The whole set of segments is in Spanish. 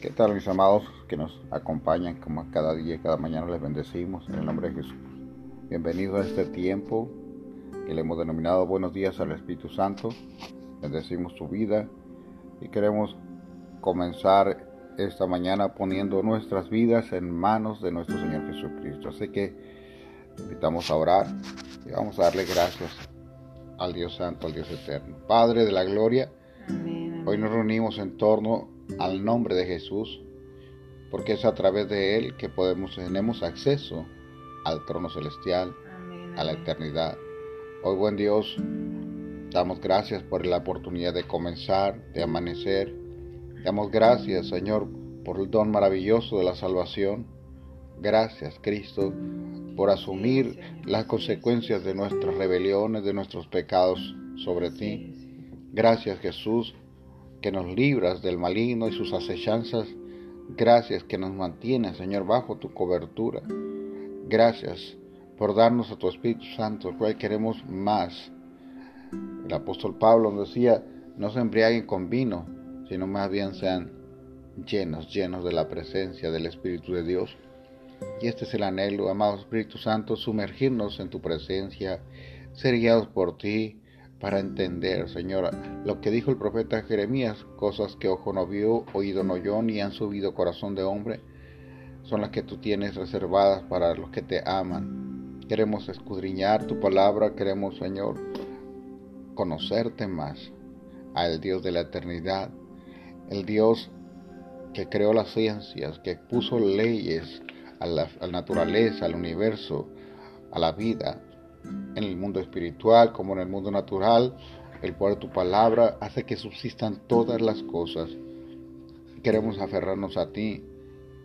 ¿Qué tal mis amados que nos acompañan como cada día, cada mañana les bendecimos en el nombre de Jesús? Bienvenidos a este tiempo que le hemos denominado Buenos días al Espíritu Santo. Bendecimos tu vida y queremos comenzar esta mañana poniendo nuestras vidas en manos de nuestro Señor Jesucristo. Así que invitamos a orar y vamos a darle gracias al Dios Santo, al Dios Eterno. Padre de la Gloria, hoy nos reunimos en torno al nombre de Jesús, porque es a través de Él que podemos, tenemos acceso al trono celestial, a la eternidad. Hoy, buen Dios, damos gracias por la oportunidad de comenzar, de amanecer. Damos gracias, Señor, por el don maravilloso de la salvación. Gracias, Cristo, por asumir las consecuencias de nuestras rebeliones, de nuestros pecados sobre ti. Gracias, Jesús, que nos libras del maligno y sus acechanzas. Gracias que nos mantienes, Señor, bajo tu cobertura. Gracias por darnos a tu Espíritu Santo, el cual queremos más. El apóstol Pablo nos decía, no se embriaguen con vino, sino más bien sean llenos, llenos de la presencia del Espíritu de Dios. Y este es el anhelo, amado Espíritu Santo, sumergirnos en tu presencia, ser guiados por ti, para entender, Señor, lo que dijo el profeta Jeremías, cosas que ojo no vio, oído no oyó, ni han subido corazón de hombre, son las que tú tienes reservadas para los que te aman. Queremos escudriñar tu palabra, queremos, Señor, conocerte más, al Dios de la eternidad, el Dios que creó las ciencias, que puso leyes a la naturaleza, al universo, a la vida, en el mundo espiritual como en el mundo natural. El poder de tu palabra hace que subsistan todas las cosas. Queremos aferrarnos a ti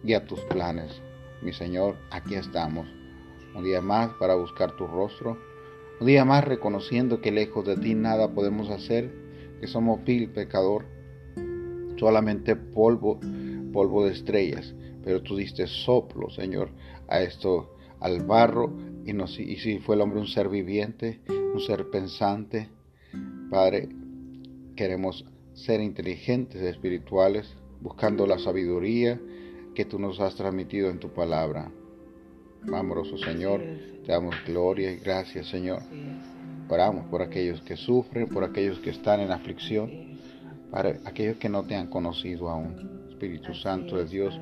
y a tus planes. Mi Señor, aquí estamos. Un día más para buscar tu rostro. Un día más reconociendo que lejos de ti nada podemos hacer, que somos vil pecador. Solamente polvo, polvo de estrellas. Pero tú diste soplo, Señor, a esto, al barro y, si fue el hombre un ser viviente, un ser pensante, Padre, queremos ser inteligentes, espirituales, buscando la sabiduría que tú nos has transmitido en tu palabra. Amoroso Señor, te damos gloria y gracias, Señor. Oramos por aquellos que sufren, por aquellos que están en aflicción, para aquellos que no te han conocido aún. Espíritu Santo de Dios,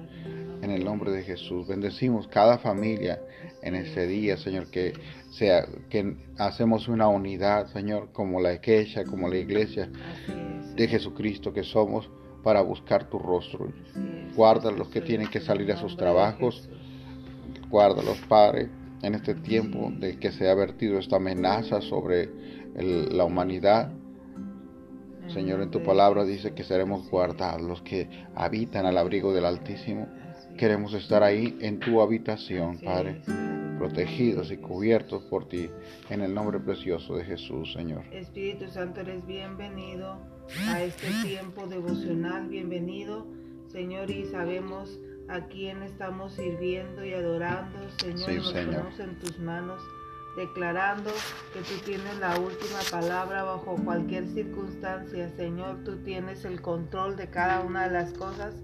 en el nombre de Jesús. Bendecimos cada familia en ese día, Señor, que sea que hacemos una unidad, Señor, como la iglesia, como la iglesia de Jesucristo que somos para buscar tu rostro. Guarda los que tienen que salir a sus trabajos. Guárdalos, Padre, en este tiempo de que se ha vertido esta amenaza sobre la humanidad. Señor, en tu palabra dice que seremos guardados, los que habitan al abrigo del Altísimo. Queremos estar ahí en tu habitación, Padre, protegidos y cubiertos por ti, en el nombre precioso de Jesús, Señor. Espíritu Santo, eres bienvenido a este tiempo devocional, bienvenido, Señor, y sabemos a quién estamos sirviendo y adorando, Señor, nos ponemos en tus manos declarando que tú tienes la última palabra bajo cualquier circunstancia, Señor, tú tienes el control de cada una de las cosas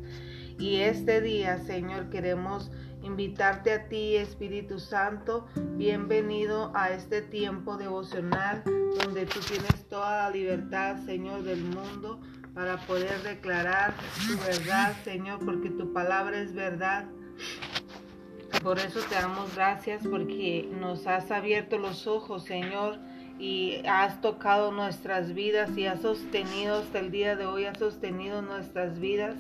y este día, Señor, queremos invitarte a ti, Espíritu Santo. Bienvenido a este tiempo devocional donde tú tienes toda la libertad, Señor, del mundo para poder declarar tu verdad, Señor, porque tu palabra es verdad. Por eso te damos gracias porque nos has abierto los ojos, Señor, y has tocado nuestras vidas y has sostenido hasta el día de hoy, has sostenido nuestras vidas.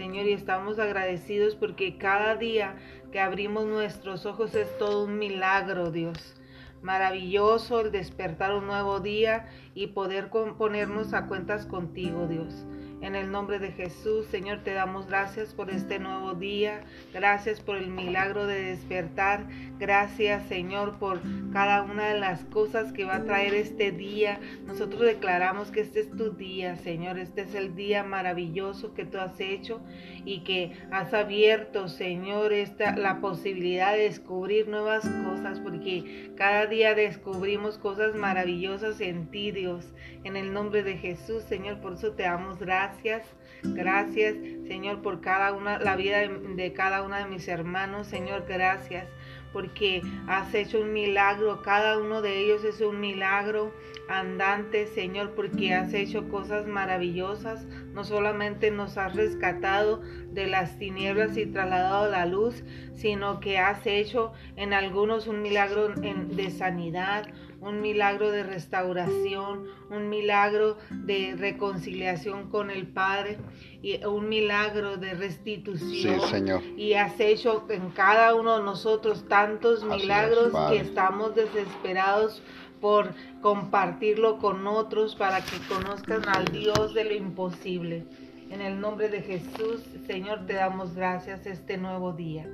Señor, y estamos agradecidos porque cada día que abrimos nuestros ojos es todo un milagro, Dios. Maravilloso el despertar un nuevo día y poder ponernos a cuentas contigo, Dios. En el nombre de Jesús, Señor, te damos gracias por este nuevo día. Gracias por el milagro de despertar. Gracias, Señor, por cada una de las cosas que va a traer este día. Nosotros declaramos que este es tu día, Señor. Este es el día maravilloso que tú has hecho y que has abierto, Señor, esta, la posibilidad de descubrir nuevas cosas, porque cada día descubrimos cosas maravillosas en ti, Dios. En el nombre de Jesús, Señor, por eso te damos gracias gracias. Gracias, Señor, por cada una, la vida de, cada uno de mis hermanos. Señor, gracias porque has hecho un milagro. Cada uno de ellos es un milagro andante, Señor, porque has hecho cosas maravillosas. No solamente nos has rescatado de las tinieblas y trasladado a la luz, sino que has hecho en algunos un milagro de sanidad, un milagro de restauración, un milagro de reconciliación con el Padre y un milagro de restitución. Sí, Señor. Y has hecho en cada uno de nosotros tantos milagros que estamos desesperados por compartirlo con otros para que conozcan al Dios de lo imposible. En el nombre de Jesús, Señor, te damos gracias este nuevo día.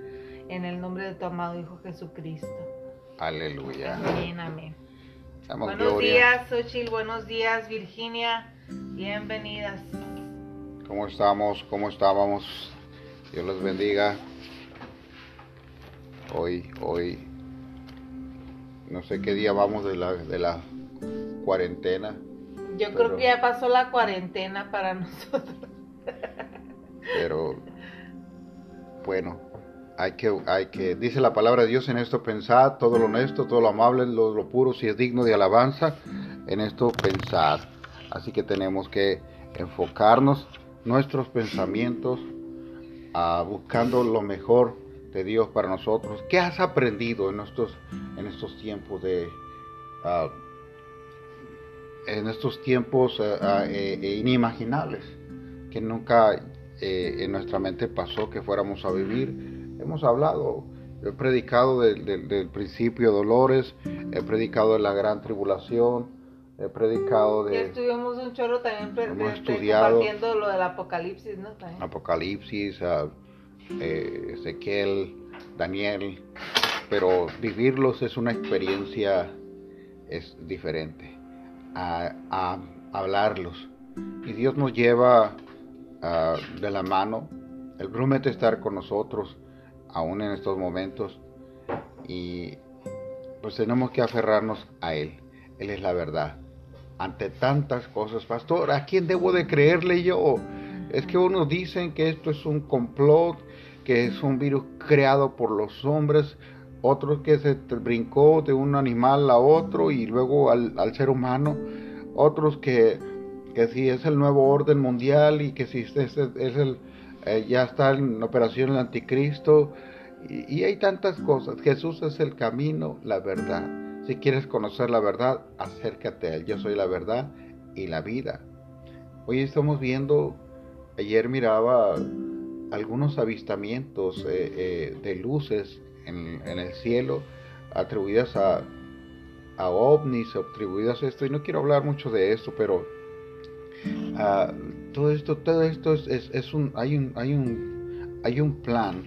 En el nombre de tu amado Hijo Jesucristo. Aleluya. Amén, amén. Buenos días, Xochil. Buenos días, Virginia. Bienvenidas. ¿Cómo estamos? ¿Cómo estábamos? Dios los bendiga. Hoy, hoy no sé qué día vamos de la, de la cuarentena. Yo creo que ya pasó la cuarentena para nosotros. Pero bueno, hay que, hay que, dice la palabra de Dios en esto pensar, todo lo honesto, todo lo amable, lo, lo puro, si es digno de alabanza, en esto pensar. Así que tenemos que enfocarnos nuestros pensamientos a buscando lo mejor de Dios para nosotros. ¿Qué has aprendido en estos, en estos tiempos de... Ah, en estos tiempos ah, eh, eh, inimaginables que nunca eh, en nuestra mente pasó que fuéramos a vivir. Hemos hablado, he predicado del principio de dolores, he predicado de la gran tribulación, he predicado de... Ya estuvimos un chorro también compartiendo lo del apocalipsis, ¿no? Apocalipsis, eh, Ezequiel, Daniel, pero vivirlos es una experiencia es diferente a, hablarlos. Y Dios nos lleva ah, de la mano, Él promete estar con nosotros aún en estos momentos y pues tenemos que aferrarnos a Él. Él es la verdad. Ante tantas cosas, pastor, ¿a quién debo de creerle yo? Es que unos dicen que esto es un complot, que es un virus creado por los hombres, otros que se brincó de un animal a otro y luego al, ser humano, otros que, que, si es el nuevo orden mundial y que si es, es el, eh, ya está en operación el anticristo, y, hay tantas cosas. Jesús es el camino, la verdad. Si quieres conocer la verdad, acércate a Él. Yo soy la verdad y la vida. Hoy estamos viendo, ayer miraba algunos avistamientos eh, eh, de luces en, el cielo atribuidas a, a ovnis, atribuidas a esto, y no quiero hablar mucho de esto, pero ah, todo esto, todo esto es, es, un, hay un, hay un, hay un plan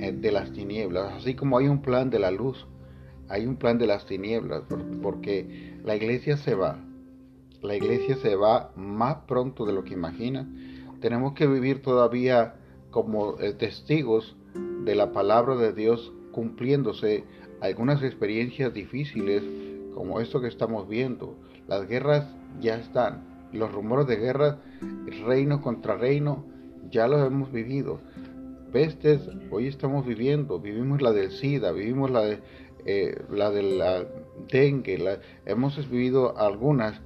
eh, de las tinieblas, así como hay un plan de la luz, hay un plan de las tinieblas, porque la iglesia se va, la iglesia se va más pronto de lo que imagina. Tenemos que vivir todavía como eh, testigos de la palabra de Dios cumpliéndose algunas experiencias difíciles como esto que estamos viendo. Las guerras ya están, los rumores de guerra, reino contra reino, ya los hemos vivido. Pestes, hoy estamos viviendo, vivimos la del SIDA, vivimos la de eh, la de la dengue, hemos vivido algunas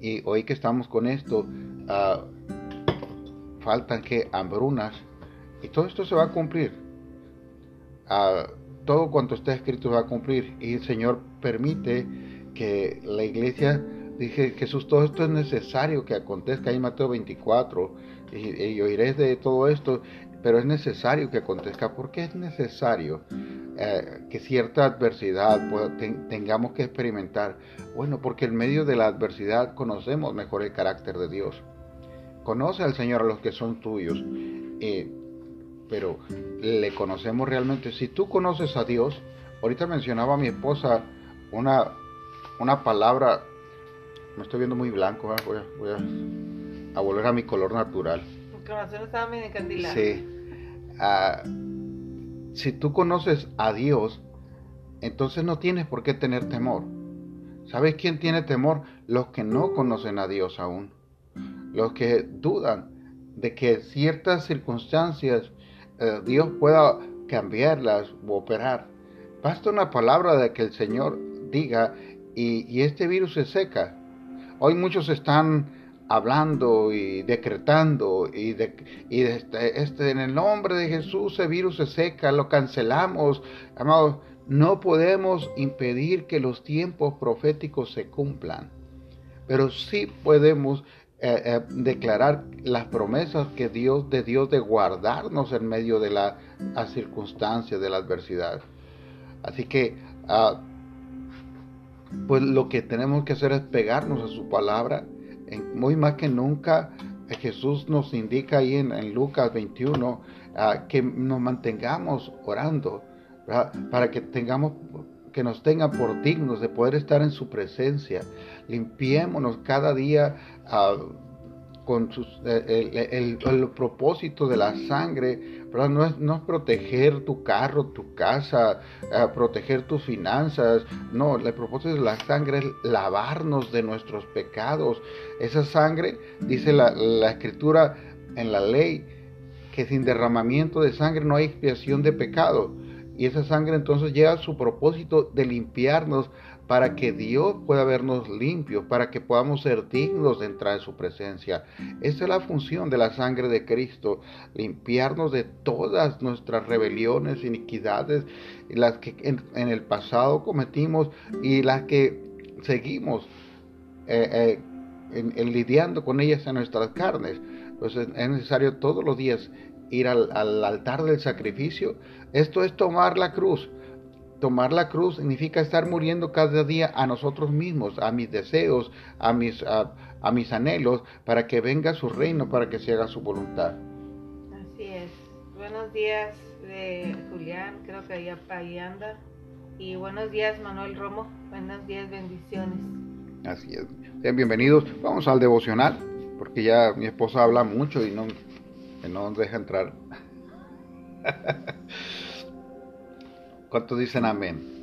y hoy que estamos con esto, uh, faltan que hambrunas y todo esto se va a cumplir. Ah, todo cuanto está escrito va a cumplir y el Señor permite que la iglesia dije Jesús todo esto es necesario que acontezca ahí Mateo 24 y, oiré de todo esto pero es necesario que acontezca. Porque es necesario eh, que cierta adversidad tengamos que experimentar bueno porque en medio de la adversidad conocemos mejor el carácter de Dios. Conoce al Señor a los que son tuyos, pero le conocemos realmente. Si tú conoces a Dios, ahorita mencionaba a mi esposa una, una palabra, me estoy viendo muy blanco, voy, a, volver a mi color natural. estaba Sí. Ah, si tú conoces a Dios, entonces no tienes por qué tener temor. ¿Sabes quién tiene temor? Los que no conocen a Dios aún los que dudan de que ciertas circunstancias eh, Dios pueda cambiarlas o operar. Basta una palabra de que el Señor diga y, este virus se seca. Hoy muchos están hablando y decretando y, de, este, este, en el nombre de Jesús ese virus se seca, lo cancelamos. Amados, no podemos impedir que los tiempos proféticos se cumplan, pero sí podemos eh, eh, declarar las promesas que Dios de Dios de guardarnos en medio de la, circunstancia de la adversidad. Así que ah, pues lo que tenemos que hacer es pegarnos a su palabra. muy más que nunca Jesús nos indica ahí en, Lucas 21 ah, que nos mantengamos orando para que tengamos que nos tengan por dignos de poder estar en su presencia. Limpiémonos cada día uh, con eh, el, propósito de la sangre, ¿verdad? No, es, no es proteger tu carro, tu casa, uh, proteger tus finanzas, no, el propósito de la sangre es lavarnos de nuestros pecados. Esa sangre, dice la, la escritura en la ley, que sin derramamiento de sangre no hay expiación de pecado. Y esa sangre entonces llega a su propósito de limpiarnos para que Dios pueda vernos limpios, para que podamos ser dignos de entrar en su presencia. Esa es la función de la sangre de Cristo, limpiarnos de todas nuestras rebeliones, iniquidades, las que en, el pasado cometimos y las que seguimos eh, eh, lidiando con ellas en nuestras carnes. Entonces es necesario todos los días ir al, altar del sacrificio. Esto es tomar la cruz. Tomar la cruz significa estar muriendo cada día a nosotros mismos, a mis deseos, a mis, a, mis anhelos, para que venga su reino, para que se haga su voluntad. Así es. Buenos días, eh, Julián, creo que allá, ahí anda. Y buenos días, Manuel Romo. Buenos días, bendiciones. Así es. Sean bienvenidos. Vamos al devocional, porque ya mi esposa habla mucho y no no nos deja entrar. ¿Cuántos dicen amén?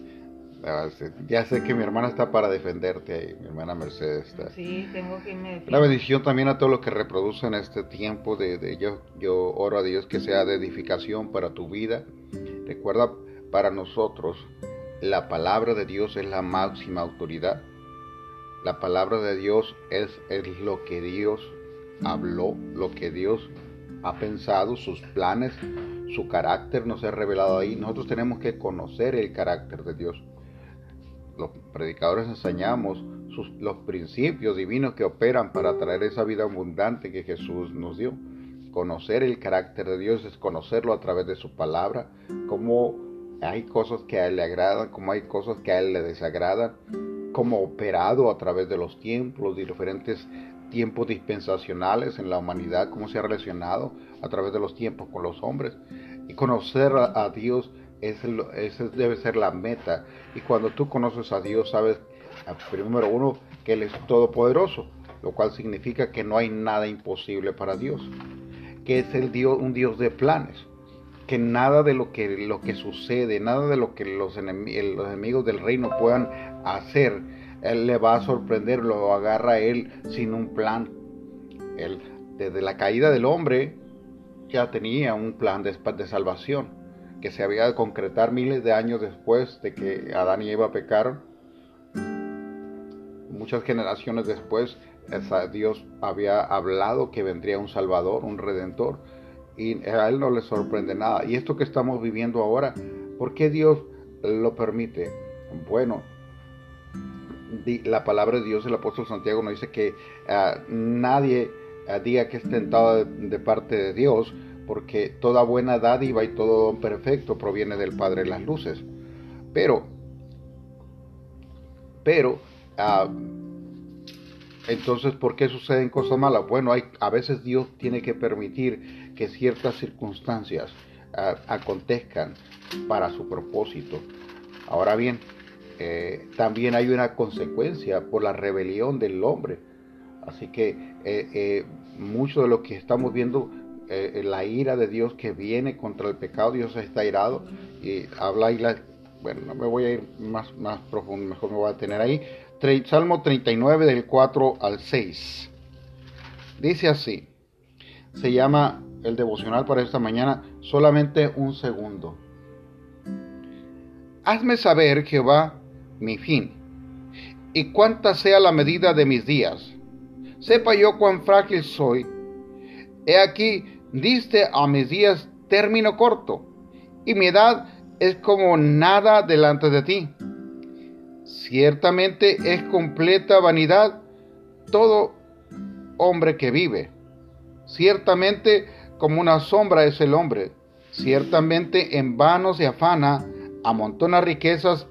Ah, ya sé que mi hermana está para defenderte ahí, mi hermana Mercedes está. Sí, tengo que Una bendición también a todos los que reproducen este tiempo de, de yo, yo oro a Dios que sea de edificación para tu vida. Recuerda, para nosotros, la palabra de Dios es la máxima autoridad. La palabra de Dios es, es lo que Dios habló, lo que Dios ha pensado, sus planes, su carácter nos ha revelado ahí. Nosotros tenemos que conocer el carácter de Dios. Los predicadores enseñamos los principios divinos que operan para traer esa vida abundante que Jesús nos dio. Conocer el carácter de Dios es conocerlo a través de su palabra, cómo hay cosas que a Él le agradan, cómo hay cosas que a Él le desagradan, cómo operado a través de los tiempos, diferentes tiempos dispensacionales en la humanidad, cómo se ha relacionado a través de los tiempos con los hombres. Y conocer a, Dios esa debe ser la meta. Y cuando tú conoces a Dios, sabes, número uno, que Él es todopoderoso, lo cual significa que no hay nada imposible para Dios, que es el Dios, un Dios de planes, que nada de lo que, lo que sucede, nada de lo que los, enemigos del reino puedan hacer, él le va a sorprender, lo agarra a él sin un plan. Desde la caída del hombre, ya tenía un plan de, salvación que se había de concretar miles de años después de que Adán y Eva pecaron. Muchas generaciones después, Dios había hablado que vendría un Salvador, un Redentor, y a Él no le sorprende nada. Y esto que estamos viviendo ahora, ¿por qué Dios lo permite? Bueno, la palabra de Dios, el apóstol Santiago nos dice que ah, nadie ah, diga que es tentado de, parte de Dios, porque toda buena dádiva y todo don perfecto proviene del Padre de las Luces. Pero, pero, uh, entonces, ¿por qué suceden cosas malas? Bueno, hay, a veces Dios tiene que permitir que ciertas circunstancias acontezcan para su propósito. Ahora bien, eh, también hay una consecuencia por la rebelión del hombre. Así que eh, eh, mucho de lo que estamos viendo, la ira de Dios que viene contra el pecado, Dios está irado y habla y la, bueno, no me voy a ir más, más profundo, mejor me voy a tener ahí. Salmo 39 del 4 al 6. Dice así, se llama el devocional para esta mañana solamente un segundo. Hazme saber, Jehová, mi fin, y cuánta sea la medida de mis días. Sepa yo cuán frágil soy. He aquí, diste a mis días término corto, y mi edad es como nada delante de ti. Ciertamente es completa vanidad todo hombre que vive. Ciertamente como una sombra es el hombre. Ciertamente en vano se afana, amontona riquezas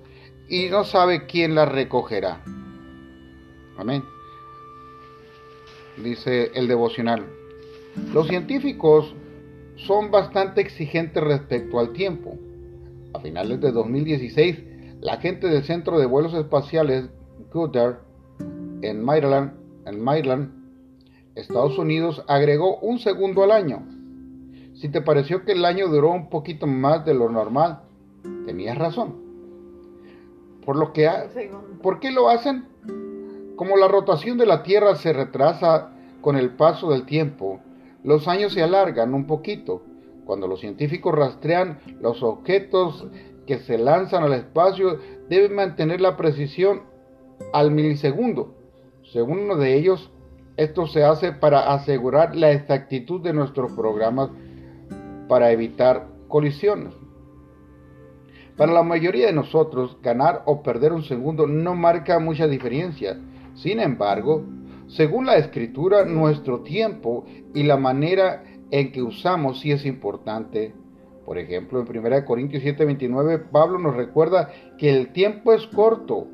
y no sabe quién las recogerá. Amén. Dice el devocional. Los científicos son bastante exigentes respecto al tiempo. A finales de 2016, la gente del Centro de Vuelos Espaciales Goddard en Maryland, en Maryland, Estados Unidos, agregó un segundo al año. Si te pareció que el año duró un poquito más de lo normal, tenías razón. Por lo que ¿Por qué lo hacen? Como la rotación de la Tierra se retrasa con el paso del tiempo, los años se alargan un poquito. Cuando los científicos rastrean los objetos que se lanzan al espacio, deben mantener la precisión al milisegundo. Según uno de ellos, esto se hace para asegurar la exactitud de nuestros programas para evitar colisiones. Para la mayoría de nosotros, ganar o perder un segundo no marca mucha diferencia. Sin embargo, según la escritura, nuestro tiempo y la manera en que usamos sí es importante. Por ejemplo, en 1 Corintios 7:29, Pablo nos recuerda que el tiempo es corto.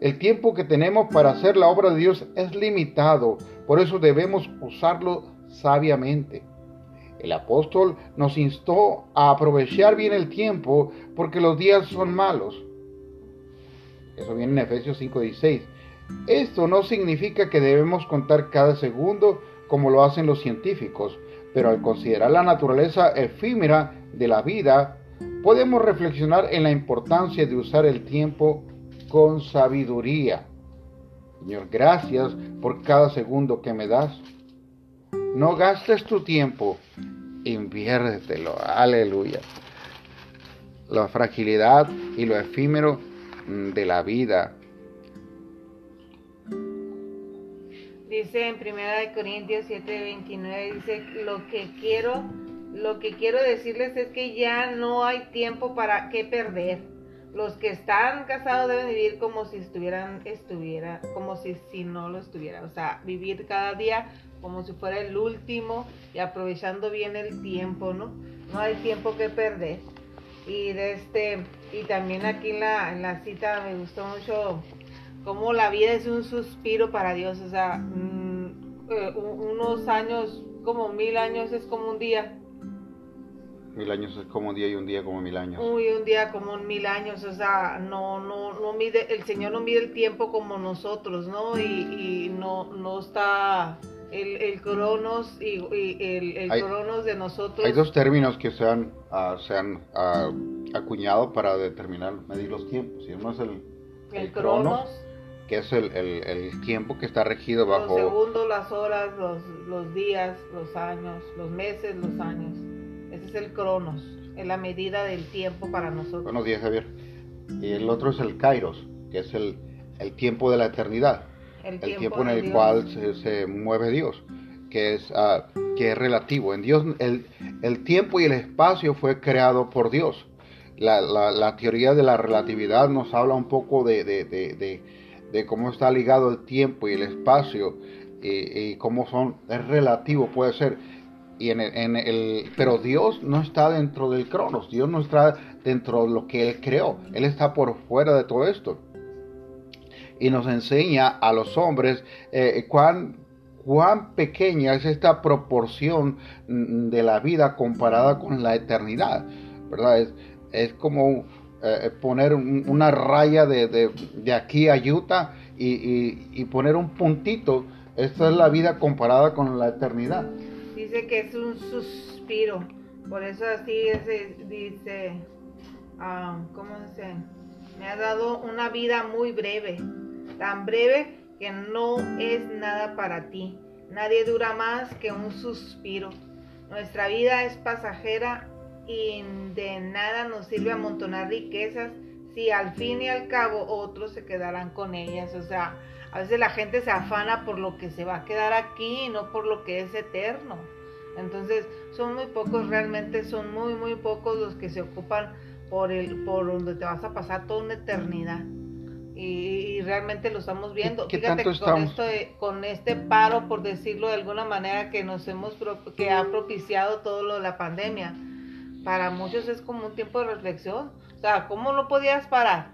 El tiempo que tenemos para hacer la obra de Dios es limitado, por eso debemos usarlo sabiamente. El apóstol nos instó a aprovechar bien el tiempo porque los días son malos. Eso viene en Efesios 5:16. Esto no significa que debemos contar cada segundo como lo hacen los científicos, pero al considerar la naturaleza efímera de la vida, podemos reflexionar en la importancia de usar el tiempo con sabiduría. Señor, gracias por cada segundo que me das. No gastes tu tiempo, inviértelo. Aleluya. La fragilidad y lo efímero de la vida dice en 1 Corintios 7:29, dice, lo que quiero, lo que quiero decirles es que ya no hay tiempo para qué perder. Los que están casados deben vivir como si estuvieran, estuviera, como si, si no lo estuviera. O sea, vivir cada día como si fuera el último y aprovechando bien el tiempo, ¿no? No hay tiempo que perder. Y de este, y también aquí la, en la cita me gustó mucho como la vida es un suspiro para Dios, o sea, mm, eh, unos años, como mil años es como un día. Mil años es como un día y un día como mil años. Uy, un día como mil años, o sea, no, no, no mide, el Señor no mide el tiempo como nosotros, ¿no? Y, no, no está el, el cronos y, el, el cronos de nosotros. Hay dos términos que se han, ah, se han ah, acuñado para determinar, medir los tiempos. Y uno es el, el, cronos que es el, tiempo que está regido bajo... Los segundos, las horas, los, días, los años, los meses, los años. Ese es el cronos, es la medida del tiempo para nosotros. Buenos días, Javier. Y el otro es el kairos, que es el, tiempo de la eternidad. El, tiempo, en el cual se, mueve Dios, que es, uh, que es relativo. En Dios, el, el tiempo y el espacio fue creado por Dios. La, la, teoría de la relatividad nos habla un poco de de cómo está ligado el tiempo y el espacio y, cómo son, es relativo, puede ser. Y en el, pero Dios no está dentro del cronos, Dios no está dentro de lo que Él creó, Él está por fuera de todo esto. Y nos enseña a los hombres eh, cuán, cuán pequeña es esta proporción de la vida comparada con la eternidad, ¿verdad? Es, es como eh, poner una raya de, de, aquí a Utah y, y, poner un puntito. Esta es la vida comparada con la eternidad. Dice que es un suspiro. Por eso así es, dice, ah, ¿cómo dice? Me ha dado una vida muy breve, tan breve que no es nada para ti. Nadie dura más que un suspiro. Nuestra vida es pasajera y de nada nos sirve amontonar riquezas si al fin y al cabo otros se quedarán con ellas. O sea, a veces la gente se afana por lo que se va a quedar aquí y no por lo que es eterno. Entonces, son muy pocos, realmente son muy, muy pocos los que se ocupan por, el, por donde te vas a pasar toda una eternidad. Y, realmente lo estamos viendo. Fíjate con, esto con este paro, por decirlo de alguna manera, que nos hemos que ha propiciado todo lo de la pandemia. Para muchos es como un tiempo de reflexión. O sea, ¿cómo no podías parar?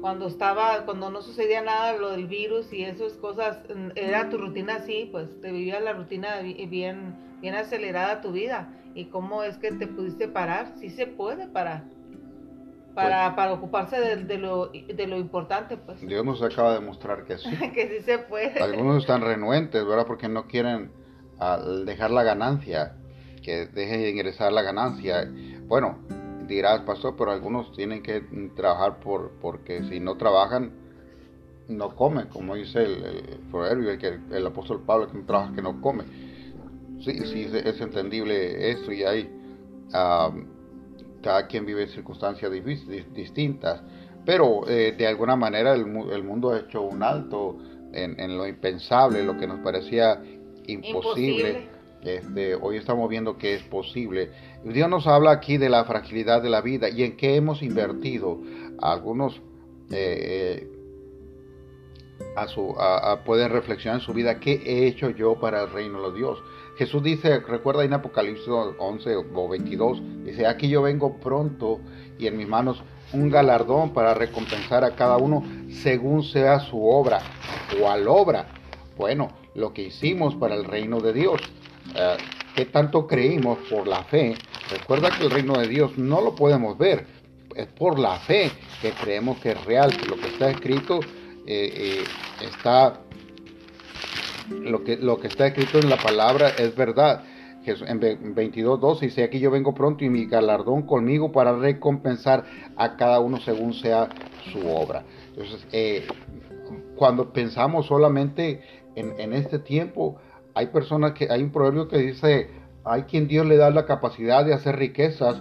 Cuando estaba, cuando no sucedía nada lo del virus y esas cosas, era tu rutina así, pues te vivías la rutina bien, bien acelerada tu vida. ¿Y cómo es que te pudiste parar? Sí se puede parar para, pues para ocuparse de, lo, de lo importante, pues. Dios nos acaba de mostrar que sí. que sí se puede. Algunos están renuentes, ¿verdad? Porque no quieren dejar la ganancia, que dejen de ingresar la ganancia. Bueno, dirás, pastor, pero algunos tienen que trabajar por porque si no trabajan, no comen, como dice el, proverbio, el, el apóstol Pablo, que no trabaja, que no come. Sí, sí, es entendible eso y hay cada quien vive en circunstancias distintas, pero eh, de alguna manera el, mundo ha hecho un alto en, lo impensable, lo que nos parecía imposible. Este, hoy estamos viendo que es posible. Dios nos habla aquí de la fragilidad de la vida y en qué hemos invertido. Algunos eh, a, pueden reflexionar en su vida, ¿qué he hecho yo para el reino de Dios? Jesús dice, recuerda en Apocalipsis 11 o 22, dice, aquí yo vengo pronto y en mis manos un galardón para recompensar a cada uno según sea su obra o al obra. Bueno, lo que hicimos para el reino de Dios. Eh, ¿Qué tanto creímos por la fe? Recuerda que el reino de Dios no lo podemos ver. Es por la fe que creemos que es real, que lo que está escrito eh, eh, está lo que, lo que está escrito en la palabra es verdad. En 22.12 dice, aquí yo vengo pronto y mi galardón conmigo para recompensar a cada uno según sea su obra. Entonces, cuando pensamos solamente en, en, este tiempo, hay personas que, hay un proverbio que dice, hay quien Dios le da la capacidad de hacer riquezas,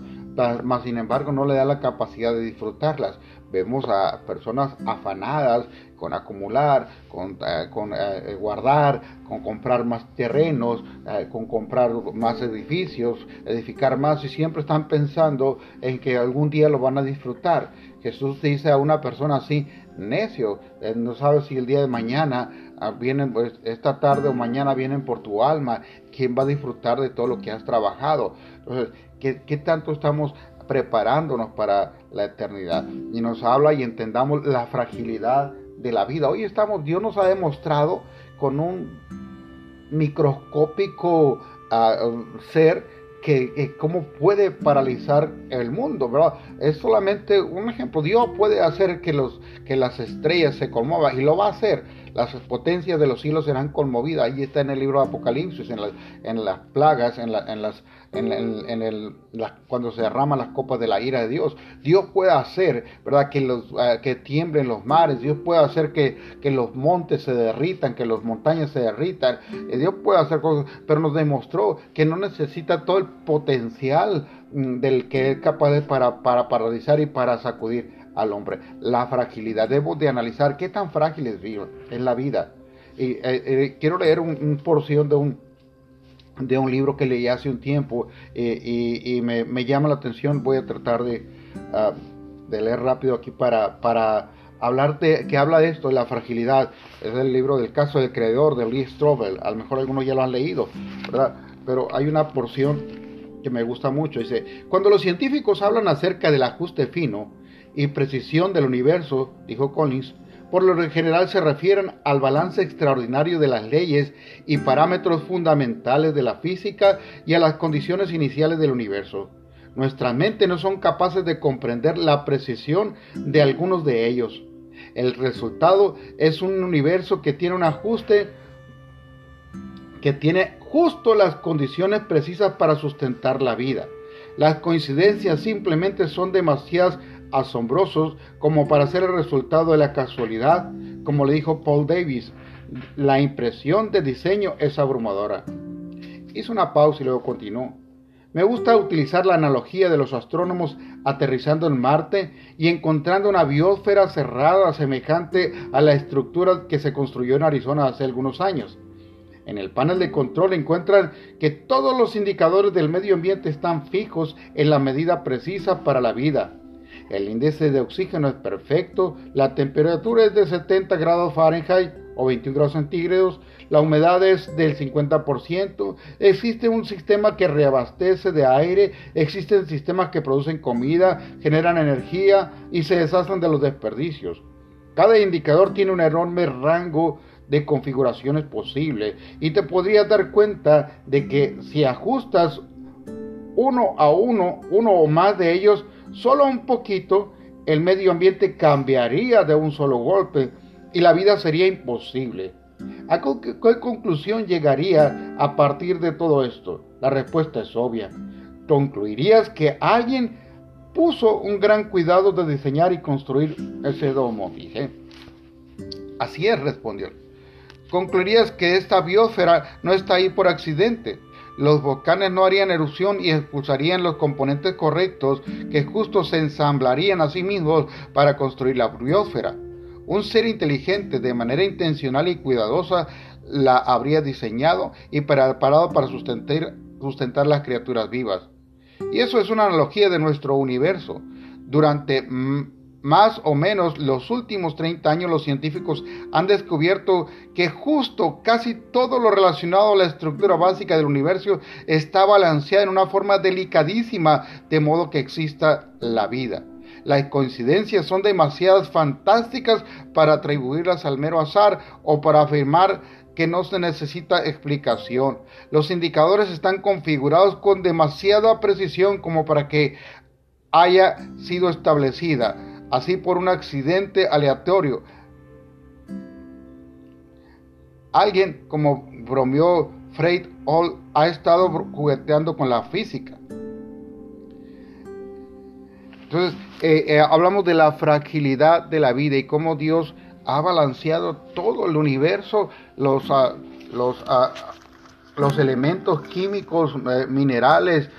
mas sin embargo no le da la capacidad de disfrutarlas. Vemos a personas afanadas con acumular, con, eh, con eh, guardar, con comprar más terrenos, eh, con comprar más edificios, edificar más y siempre están pensando en que algún día lo van a disfrutar. Jesús dice a una persona así, necio, no sabe si el día de mañana ah, vienen, pues, esta tarde o mañana vienen por tu alma, ¿quién va a disfrutar de todo lo que has trabajado? Entonces, ¿qué, qué tanto estamos preparándonos para la eternidad. Y nos habla y entendamos la fragilidad de la vida. Hoy estamos, Dios nos ha demostrado con un microscópico ah, ser que, cómo puede paralizar el mundo. Es solamente un ejemplo. Dios puede hacer que, los, que las estrellas se conmuevan y lo va a hacer. Las potencias de los cielos serán conmovidas. Ahí está en el libro de Apocalipsis, en, en las plagas, en, en las en, el, cuando se derraman las copas de la ira de Dios. Dios puede hacer, ¿verdad? Que, los, eh, que tiemblen los mares, Dios puede hacer que, que, los montes se derritan, que las montañas se derritan. Eh, Dios puede hacer cosas, pero nos demostró que no necesita todo el potencial mm, del que es capaz de para, para paralizar y para sacudir al hombre. La fragilidad, debo de analizar qué tan frágil es, en la vida. Y eh, quiero leer una un porción de un de un libro que leí hace un tiempo eh, y, me, llama la atención. Voy a tratar de, ah, de leer rápido aquí para, para hablar de, que habla de esto, de la fragilidad. Es el libro del caso del creador de Lee Strobel. A lo mejor algunos ya lo han leído, ¿verdad? Pero hay una porción que me gusta mucho. Dice, cuando los científicos hablan acerca del ajuste fino y precisión del universo, dijo Collins, por lo general se refieren al balance extraordinario de las leyes y parámetros fundamentales de la física y a las condiciones iniciales del universo. Nuestras mentes no son capaces de comprender la precisión de algunos de ellos. El resultado es un universo que tiene un ajuste que tiene justo las condiciones precisas para sustentar la vida. Las coincidencias simplemente son demasiadas asombrosos como para ser el resultado de la casualidad, como le dijo Paul Davis. La impresión de diseño es abrumadora. Hizo una pausa y luego continuó. Me gusta utilizar la analogía de los astrónomos aterrizando en Marte y encontrando una biosfera cerrada semejante a la estructura que se construyó en Arizona hace algunos años. En el panel de control encuentran que todos los indicadores del medio ambiente están fijos en la medida precisa para la vida. El índice de oxígeno es perfecto, la temperatura es de 70 grados Fahrenheit o 21 grados centígrados, la humedad es del 50%, existe un sistema que reabastece de aire, existen sistemas que producen comida, generan energía y se deshacen de los desperdicios. Cada indicador tiene un enorme rango de configuraciones posibles y te podrías dar cuenta de que si ajustas uno a uno, uno o más de ellos, solo un poquito, el medio ambiente cambiaría de un solo golpe y la vida sería imposible. ¿A qué conclusión llegaría a partir de todo esto? La respuesta es obvia. Concluirías que alguien puso un gran cuidado de diseñar y construir ese domo, dije. Así es, respondió concluirías que esta biosfera no está ahí por accidente. Los volcanes no harían erupción y expulsarían los componentes correctos que justo se ensamblarían a sí mismos para construir la biosfera. Un ser inteligente de manera intencional y cuidadosa la habría diseñado y preparado para sustentar, sustentar las criaturas vivas. Y eso es una analogía de nuestro universo. Durante más o menos los últimos 30 años los científicos han descubierto que justo casi todo lo relacionado a la estructura básica del universo está balanceada en una forma delicadísima de modo que exista la vida. Las coincidencias son demasiadas fantásticas para atribuirlas al mero azar o para afirmar que no se necesita explicación. Los indicadores están configurados con demasiada precisión como para que haya sido establecida así por un accidente aleatorio. Alguien, como bromeó Freight Hall, ha estado jugueteando con la física. Entonces, eh, eh, hablamos de la fragilidad de la vida y cómo Dios ha balanceado todo el universo, los, ah, ah, los elementos químicos, eh, minerales,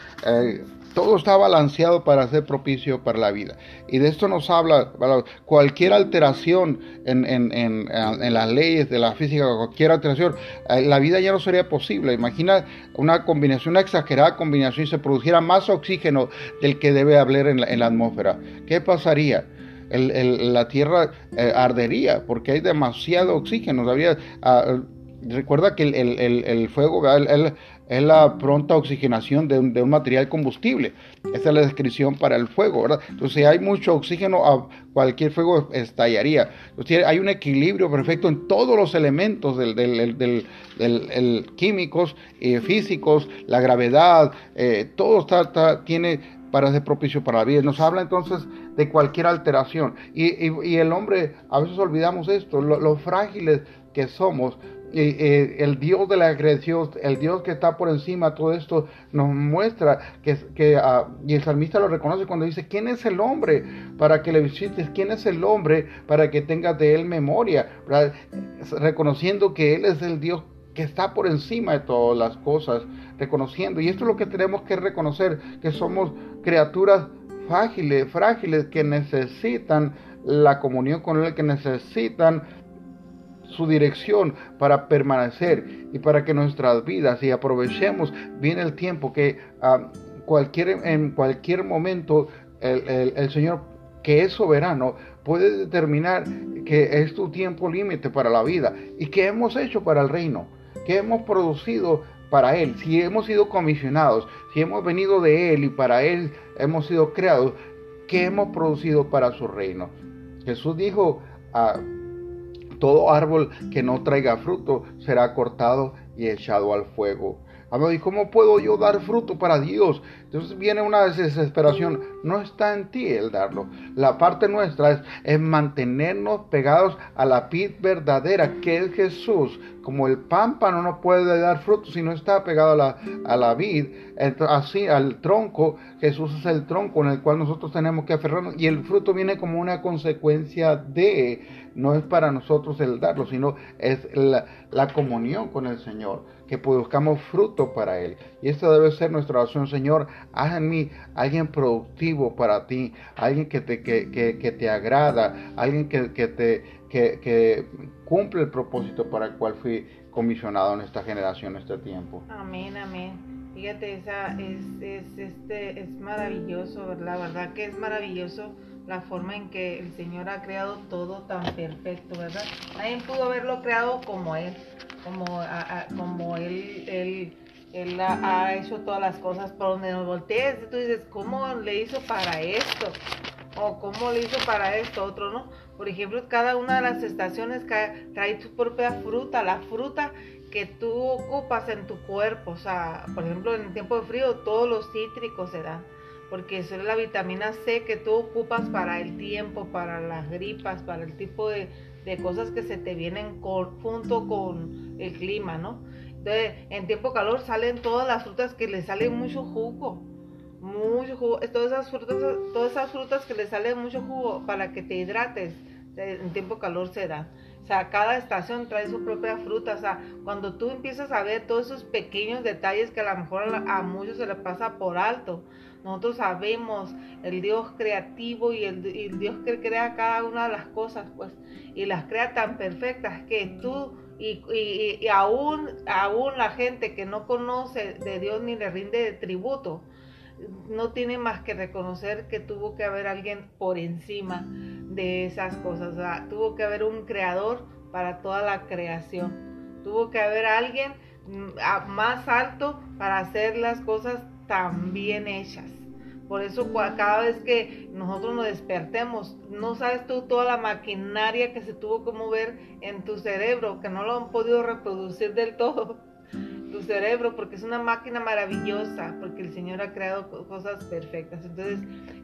todo está balanceado para ser propicio para la vida. Y de esto nos habla cualquier alteración en, las leyes de la física, cualquier alteración, eh, la vida ya no sería posible. Imagina una combinación, una exagerada combinación y se produjera más oxígeno del que debe haber en la, atmósfera. ¿Qué pasaría? la Tierra eh, ardería porque hay demasiado oxígeno. Ah, recuerda que el, fuego, es la pronta oxigenación de un, material combustible. Esa es la descripción para el fuego, ¿verdad? Entonces, si hay mucho oxígeno, a cualquier fuego estallaría. Entonces, hay un equilibrio perfecto en todos los elementos del, del, químicos, y físicos, la gravedad, eh, todo está, tiene para ser propicio para la vida. Nos habla entonces de cualquier alteración. Y, el hombre, a veces olvidamos esto, lo frágiles que somos el Dios de la creación, el Dios que está por encima de todo esto, nos muestra que, uh, y el salmista lo reconoce cuando dice, ¿quién es el hombre para que le visites? ¿Quién es el hombre para que tengas de él memoria? Reconociendo que Él es el Dios que está por encima de todas las cosas, reconociendo. Y esto es lo que tenemos que reconocer, que somos criaturas frágiles, frágiles que necesitan la comunión con Él, que necesitan su dirección para permanecer y para que nuestras vidas y aprovechemos bien el tiempo que ah, cualquier, en cualquier momento el, el, Señor que es soberano puede determinar que es tu tiempo límite para la vida. Y que hemos hecho para el reino, que hemos producido para Él, si hemos sido comisionados, si hemos venido de Él y para Él hemos sido creados, que hemos producido para su reino. Jesús dijo, a todo árbol que no traiga fruto será cortado y echado al fuego. ¿y cómo puedo yo dar fruto para Dios? Entonces viene una desesperación. No está en ti el darlo. La parte nuestra es, mantenernos pegados a la pid verdadera, que es Jesús. Como el pámpano no puede dar fruto si no está pegado a la, a la vid, así al tronco, Jesús es el tronco en el cual nosotros tenemos que aferrarnos y el fruto viene como una consecuencia de no es para nosotros el darlo, sino es la, la comunión con el Señor, que produzcamos fruto para Él. Y esta debe ser nuestra oración, Señor, haz en mí alguien productivo para ti, alguien que te, que, que, te agrada, alguien que, que te, que, cumple el propósito para el cual fui comisionado en esta generación, en este tiempo. Amén, amén. Fíjate, esa es, es, este, es maravilloso, la verdad que es maravilloso la forma en que el Señor ha creado todo tan perfecto, ¿verdad? Nadie pudo haberlo creado como Él, como, como Él, Él, él ha, hecho todas las cosas por donde nos voltees. Tú dices, ¿cómo le hizo para esto? O ¿cómo le hizo para esto? Otro, ¿no? Por ejemplo, cada una de las estaciones trae su propia fruta. La fruta que tú ocupas en tu cuerpo. O sea, por ejemplo, en el tiempo de frío todos los cítricos se dan. Porque eso es la vitamina C que tú ocupas para el tiempo, para las gripas, para el tipo de, cosas que se te vienen junto con el clima, ¿no? Entonces, en tiempo calor salen todas las frutas que le sale mucho jugo. Mucho jugo. Todas esas frutas, todas esas frutas que le sale mucho jugo para que te hidrates. En tiempo calor se dan. O sea, cada estación trae su propia fruta. O sea, cuando tú empiezas a ver todos esos pequeños detalles que a lo mejor a, muchos se les pasa por alto. Nosotros sabemos el Dios creativo y el, Dios que crea cada una de las cosas, pues, y las crea tan perfectas que tú y, aún, aún la gente que no conoce de Dios ni le rinde tributo, no tiene más que reconocer que tuvo que haber alguien por encima de esas cosas. tuvo que haber un creador para toda la creación. Tuvo que haber alguien mm, más alto para hacer las cosas tan bien hechas. Por eso cada vez que nosotros nos despertemos, no sabes tú toda la maquinaria que se tuvo que mover en tu cerebro, que no lo han podido reproducir del todo tu cerebro, porque es una máquina maravillosa, porque el Señor ha creado cosas perfectas. Entonces,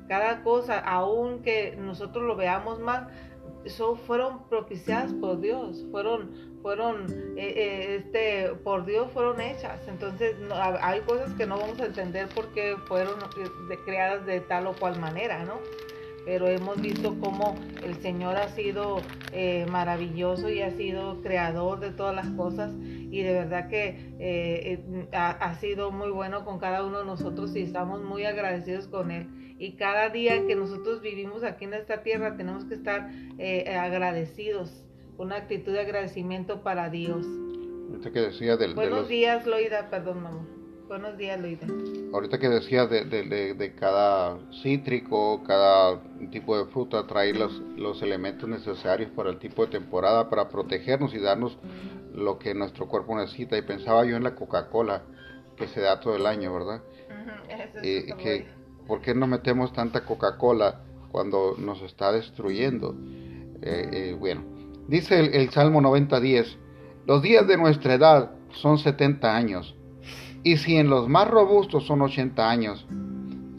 cada cosa, aunque nosotros lo veamos mal, son, fueron propiciadas por Dios, fueron, fueron, eh, eh, este, por Dios fueron hechas. Entonces, hay cosas que no vamos a entender porque fueron eh, creadas de tal o cual manera, ¿no? pero hemos visto cómo el Señor ha sido maravilloso y ha sido creador de todas las cosas y de verdad que eh, eh, ha, sido muy bueno con cada uno de nosotros y estamos muy agradecidos con Él. Y cada día que nosotros vivimos aquí en esta tierra tenemos que estar eh, agradecidos, una actitud de agradecimiento para Dios. que decía del, Buenos días, Loida, perdón, mamá. Buenos días, Loida. Ahorita que decías de, de, de, cada cítrico, cada tipo de fruta, traer los, los elementos necesarios para el tipo de temporada, para protegernos y darnos lo que nuestro cuerpo necesita. Y pensaba yo en la Coca-Cola, que se da todo el año, ¿verdad? y que, ¿Por qué no metemos tanta Coca-Cola cuando nos está destruyendo? Eh, eh, bueno, dice el, el Salmo 90.10, los días de nuestra edad son 70 años, y si en los más robustos son 80 años.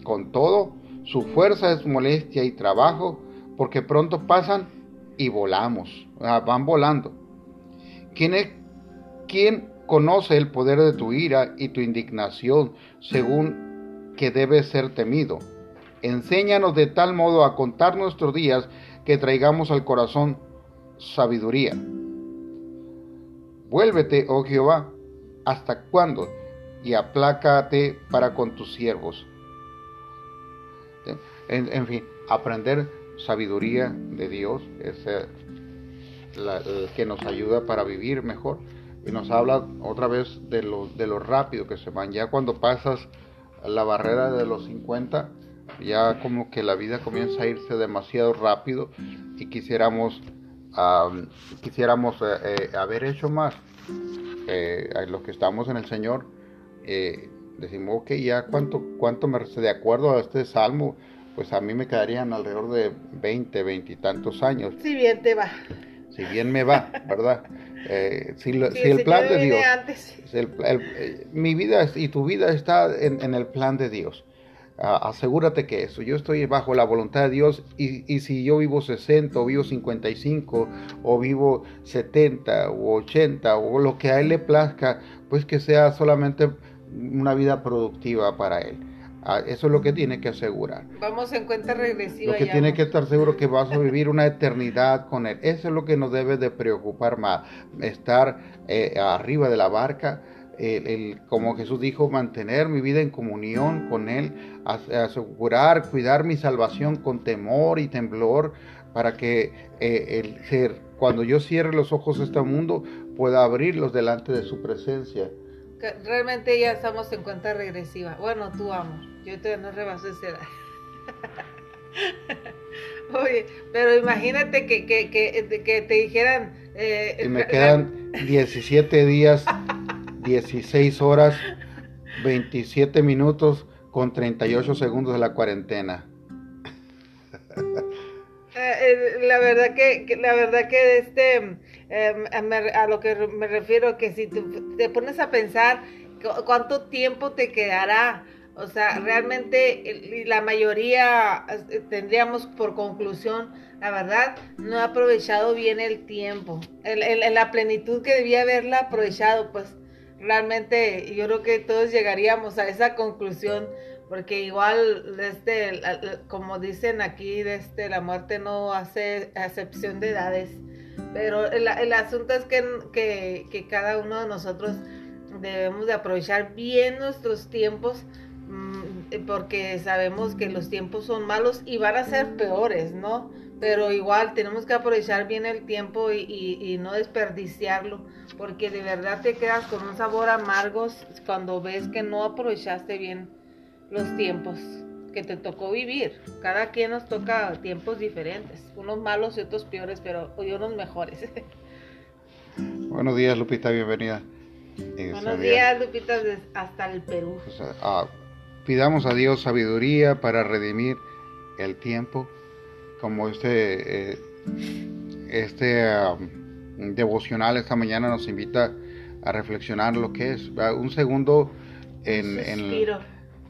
Con todo, su fuerza es molestia y trabajo, porque pronto pasan y volamos, van volando. ¿Quién, conoce el poder de tu ira y tu indignación según que debe ser temido? Enséñanos de tal modo a contar nuestros días que traigamos al corazón sabiduría. Vuélvete, oh Jehová, ¿hasta cuándo? Y aplácate para con tus siervos. En, fin, aprender sabiduría de Dios es que nos ayuda para vivir mejor. Y nos habla otra vez de lo, de lo rápido que se van. Ya cuando pasas la barrera de los 50, ya como que la vida comienza a irse demasiado rápido y quisiéramos, quisiéramos eh, eh, haber hecho más. Eh, los que estamos en el Señor, decimos, ok, ya cuánto, cuánto me de acuerdo a este salmo, pues a mí me quedarían alrededor de 20, 20 y tantos años. Si bien te va si bien me va, ¿verdad? Eh, si, el, plan de Dios, eh, mi vida y tu vida está en, el plan de Dios. Asegúrate que eso, yo estoy bajo la voluntad de Dios y, si yo vivo 60 o vivo 55 o vivo 70 o 80 o lo que a Él le plazca, pues que sea solamente una vida productiva para Él. Ah, eso es lo que tiene que asegurar. Vamos en cuenta regresiva. Lo que tiene que estar seguro que vas a vivir una eternidad con Él. Eso es lo que nos debe de preocupar más. Estar eh, arriba de la barca, el, como Jesús dijo, mantener mi vida en comunión con Él, asegurar, cuidar mi salvación con temor y temblor, para que eh, el ser, cuando yo cierre los ojos de este mundo, pueda abrirlos delante de su presencia. Realmente ya estamos en cuenta regresiva. Bueno, tú amor, yo todavía no rebaso esa edad. Oye, pero imagínate que, que, que, que te dijeran... Eh, me quedan 17 días 16 horas 27 minutos con 38 segundos de la cuarentena. Eh, eh, la verdad que, la verdad que este em, a lo que me refiero que si te pones a pensar cuánto tiempo te quedará o sea realmente la mayoría tendríamos por conclusión la verdad no ha aprovechado bien el tiempo en la plenitud que debía haberla aprovechado pues realmente yo creo que todos llegaríamos a esa conclusión porque igual este como dicen aquí este la muerte no hace excepción de edades pero el, asunto es que, que, cada uno de nosotros debemos de aprovechar bien nuestros tiempos mm, porque sabemos que los tiempos son malos y van a ser peores, ¿no? Pero igual tenemos que aprovechar bien el tiempo y, y no desperdiciarlo porque de verdad te quedas con un sabor amargo cuando ves que no aprovechaste bien los tiempos que te tocó vivir. Cada quien nos toca tiempos diferentes, unos malos y otros peores, pero hoy unos mejores. Buenos días, Lupita, bienvenida. Buenos días, Lupita, hasta el Perú. Pues, ah, pidamos a Dios sabiduría para redimir el tiempo, como este, eh, este devocional esta mañana nos invita a reflexionar lo que es. Un segundo en,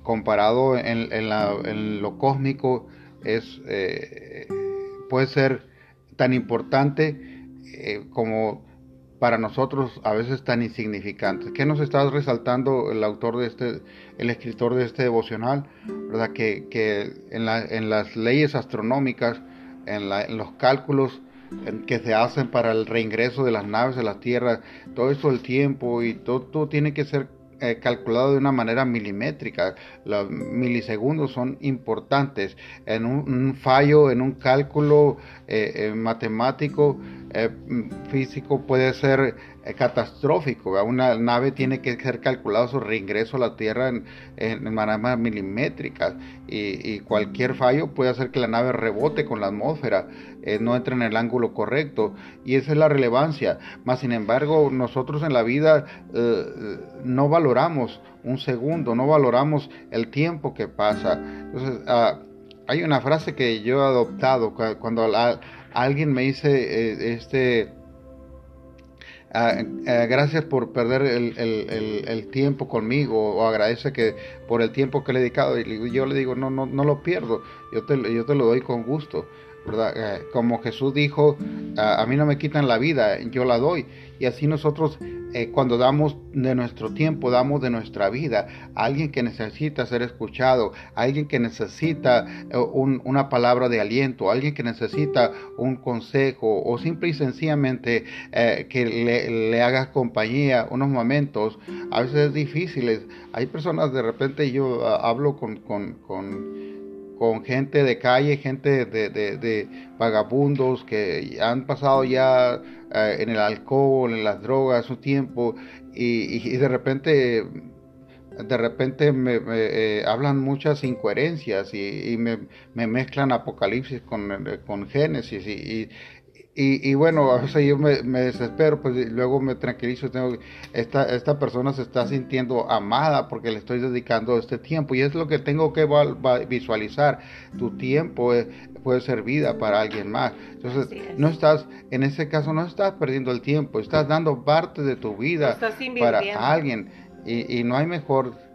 comparado en, lo cósmico es eh, puede ser tan importante eh, como para nosotros a veces tan insignificante. ¿Qué nos está resaltando el autor de este, el escritor de este devocional? ¿Verdad? Que, en, la, en las leyes astronómicas, en, la, los cálculos que se hacen para el reingreso de las naves a la Tierra, todo eso el tiempo y todo, tiene que ser eh, calculado de una manera milimétrica. Los milisegundos son importantes. En un, fallo, en un cálculo eh, eh, matemático, físico, puede ser catastrófico. Una nave tiene que ser calculado su reingreso a la Tierra en, en milimétricas y, cualquier fallo puede hacer que la nave rebote con la atmósfera, eh, no entre en el ángulo correcto y esa es la relevancia. Más sin embargo, nosotros en la vida eh, no valoramos un segundo, no valoramos el tiempo que pasa. Entonces, ah, hay una frase que yo he adoptado cuando alguien me dice eh, este Ah, eh, gracias por perder el, tiempo conmigo o agradece que por el tiempo que le he dedicado y yo le digo no no no lo pierdo yo te, yo te lo doy con gusto verdad eh, como Jesús dijo a mí no me quitan la vida yo la doy y así nosotros eh, cuando damos de nuestro tiempo, damos de nuestra vida a alguien que necesita ser escuchado, a alguien que necesita eh, una palabra de aliento, a alguien que necesita un consejo o simple y sencillamente eh, que le, le hagas compañía unos momentos, a veces es difíciles. Hay personas, de repente yo ah, hablo con gente de calle, gente de, vagabundos que han pasado ya eh, en el alcohol, en las drogas, su tiempo, y, de repente de repente me, eh, hablan muchas incoherencias y, me, mezclan Apocalipsis con, con Génesis y, y, bueno, a veces yo me, desespero, pues luego me tranquilizo, tengo, esta, esta persona se está sintiendo amada porque le estoy dedicando este tiempo y es lo que tengo que visualizar. Tu tiempo puede ser vida para alguien más. Entonces, no estás, en ese caso, no estás perdiendo el tiempo, estás dando parte de tu vida para alguien y, y no hay mejor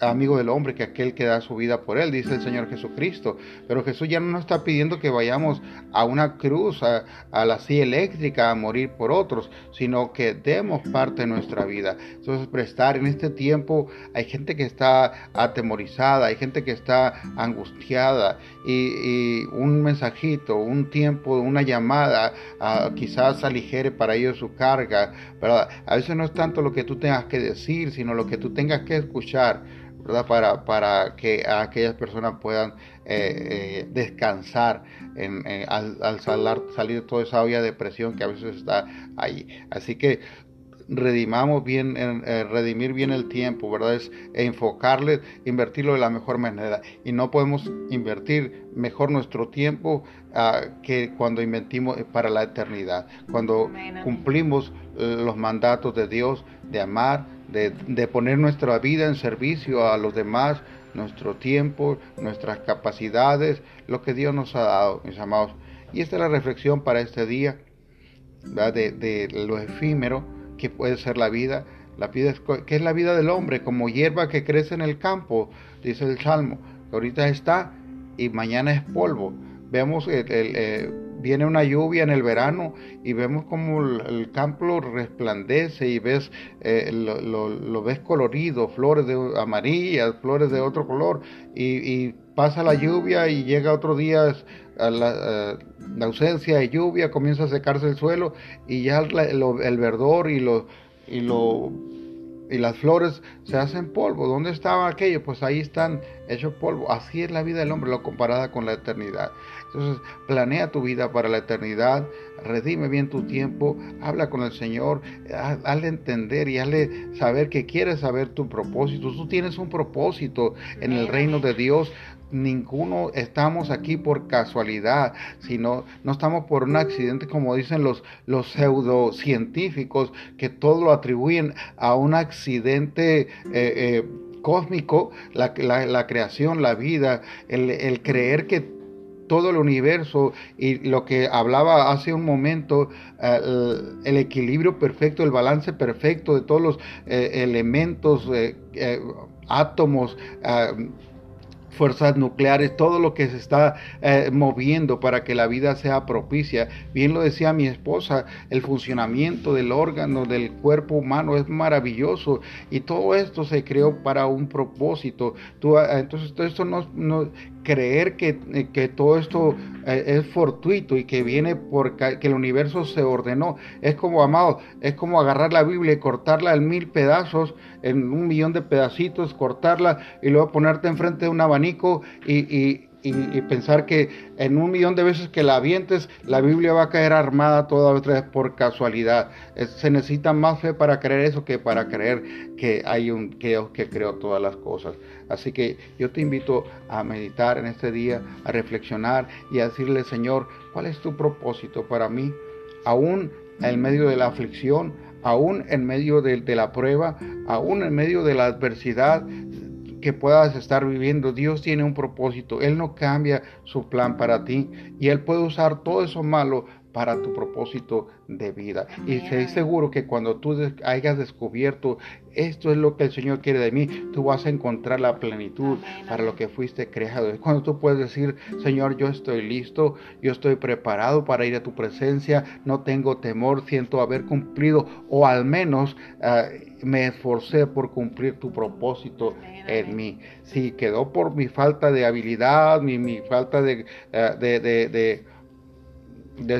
amigo del hombre que aquel que da su vida por él, dice el Señor Jesucristo. Pero Jesús ya no nos está pidiendo que vayamos a una cruz, a, la silla eléctrica, a morir por otros, sino que demos parte de nuestra vida. Entonces, prestar en este tiempo, hay gente que está atemorizada, hay gente que está angustiada y, un mensajito, un tiempo, una llamada, quizás aligere para ellos su carga, ¿verdad? A veces no es tanto lo que tú tengas que decir, sino lo que tú tengas que escuchar, ¿verdad? Para, para que aquellas personas puedan eh, eh, descansar en, al, al salir de toda esa olla de presión que a veces está ahí. Así que redimamos bien, eh, redimir bien el tiempo, ¿verdad? Es enfocarle, invertirlo de la mejor manera. Y no podemos invertir mejor nuestro tiempo ah, que cuando inventimos para la eternidad. Cuando cumplimos eh, los mandatos de Dios de amar, de, poner nuestra vida en servicio a los demás, nuestro tiempo, nuestras capacidades, lo que Dios nos ha dado, mis amados. Y esta es la reflexión para este día, de, lo efímero que puede ser la vida. La vida que es la vida del hombre, como hierba que crece en el campo, dice el Salmo. Ahorita está y mañana es polvo. Vemos, el, eh, viene una lluvia en el verano y vemos como el, campo resplandece y ves, eh, lo, ves colorido, flores de amarillas, flores de otro color y, pasa la lluvia y llega otro día la, la, ausencia de lluvia, comienza a secarse el suelo y ya el verdor y lo, y lo y las flores se hacen polvo. ¿Dónde estaba aquello? Pues ahí están hechos polvo. Así es la vida del hombre, lo comparada con la eternidad. Entonces, planea tu vida para la eternidad, redime bien tu tiempo, habla con el Señor, hazle entender y hazle saber que quieres saber tu propósito. Tú tienes un propósito en el reino de Dios ninguno estamos aquí por casualidad, sino no estamos por un accidente como dicen los, los pseudocientíficos que todo lo atribuyen a un accidente. Eh, eh, cósmico, la, la, creación, la vida, el, el creer que todo el universo y lo que hablaba hace un momento, el, equilibrio perfecto, el balance perfecto de todos los eh, elementos, átomos, fuerzas nucleares, todo lo que se está eh, moviendo para que la vida sea propicia. Bien lo decía mi esposa, el funcionamiento del órgano del cuerpo humano es maravilloso y todo esto se creó para un propósito. Ah, entonces todo esto no creer que, eh, que todo esto eh, es fortuito y que viene porque que el universo se ordenó. Es como, amado, es como agarrar la Biblia y cortarla en mil pedazos, en un millón de pedacitos, cortarla y luego ponerte enfrente de un abanico y, y y, pensar que en un millón de veces que la avientes, la Biblia va a caer armada toda vez por casualidad. se necesita más fe para creer eso que para creer que hay un Dios que creó todas las cosas. Así que yo te invito a meditar en este día, a reflexionar y a decirle, Señor, ¿cuál es tu propósito para mí? Aún en medio de la aflicción, aún en medio de, de la prueba, aún en medio de la adversidad, que puedas estar viviendo, Dios tiene un propósito. Él no cambia su plan para ti y Él puede usar todo eso malo para tu propósito de vida. Y estoy seguro que cuando tú hayas descubierto esto es lo que el Señor quiere de mí, tú vas a encontrar la plenitud para lo que fuiste creado. Es cuando tú puedes decir, Señor, yo estoy listo, yo estoy preparado para ir a tu presencia, no tengo temor, siento haber cumplido o al menos ah, me esforcé por cumplir tu propósito en mí. Si quedó por mi falta de habilidad, mi, mi falta de, ah, de de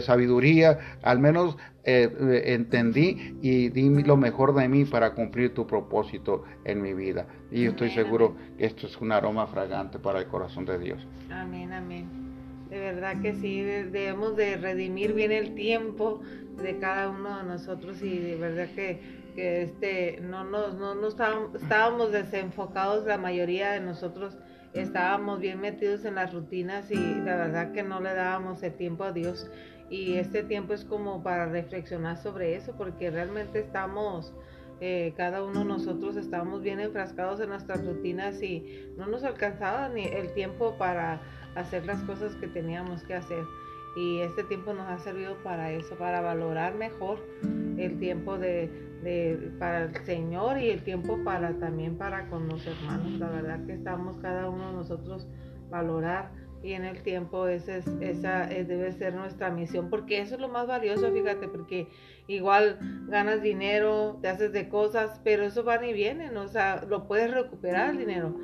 sabiduría, al menos eh, entendí y di lo mejor de mí para cumplir tu propósito en mi vida. Y yo estoy seguro que esto es un aroma fragante para el corazón de Dios. Amén, amén. De verdad que sí, debemos de redimir bien el tiempo de cada uno de nosotros y de verdad que, que este, no, nos, no, no estábamos, estábamos desenfocados la mayoría de nosotros estábamos bien metidos en las rutinas y la verdad que no le dábamos el tiempo a Dios. Y este tiempo es como para reflexionar sobre eso, porque realmente estamos, eh, cada uno de nosotros estamos bien enfrascados en nuestras rutinas y no nos alcanzaba ni el tiempo para hacer las cosas que teníamos que hacer. Y este tiempo nos ha servido para eso, para valorar mejor el tiempo de, para el Señor y el tiempo para también para con los hermanos. La verdad que estamos cada uno de nosotros valorar y en el tiempo esa, es, esa debe ser nuestra misión, porque eso es lo más valioso, fíjate, porque igual ganas dinero, te haces de cosas, pero eso van y vienen, o sea, lo puedes recuperar el dinero.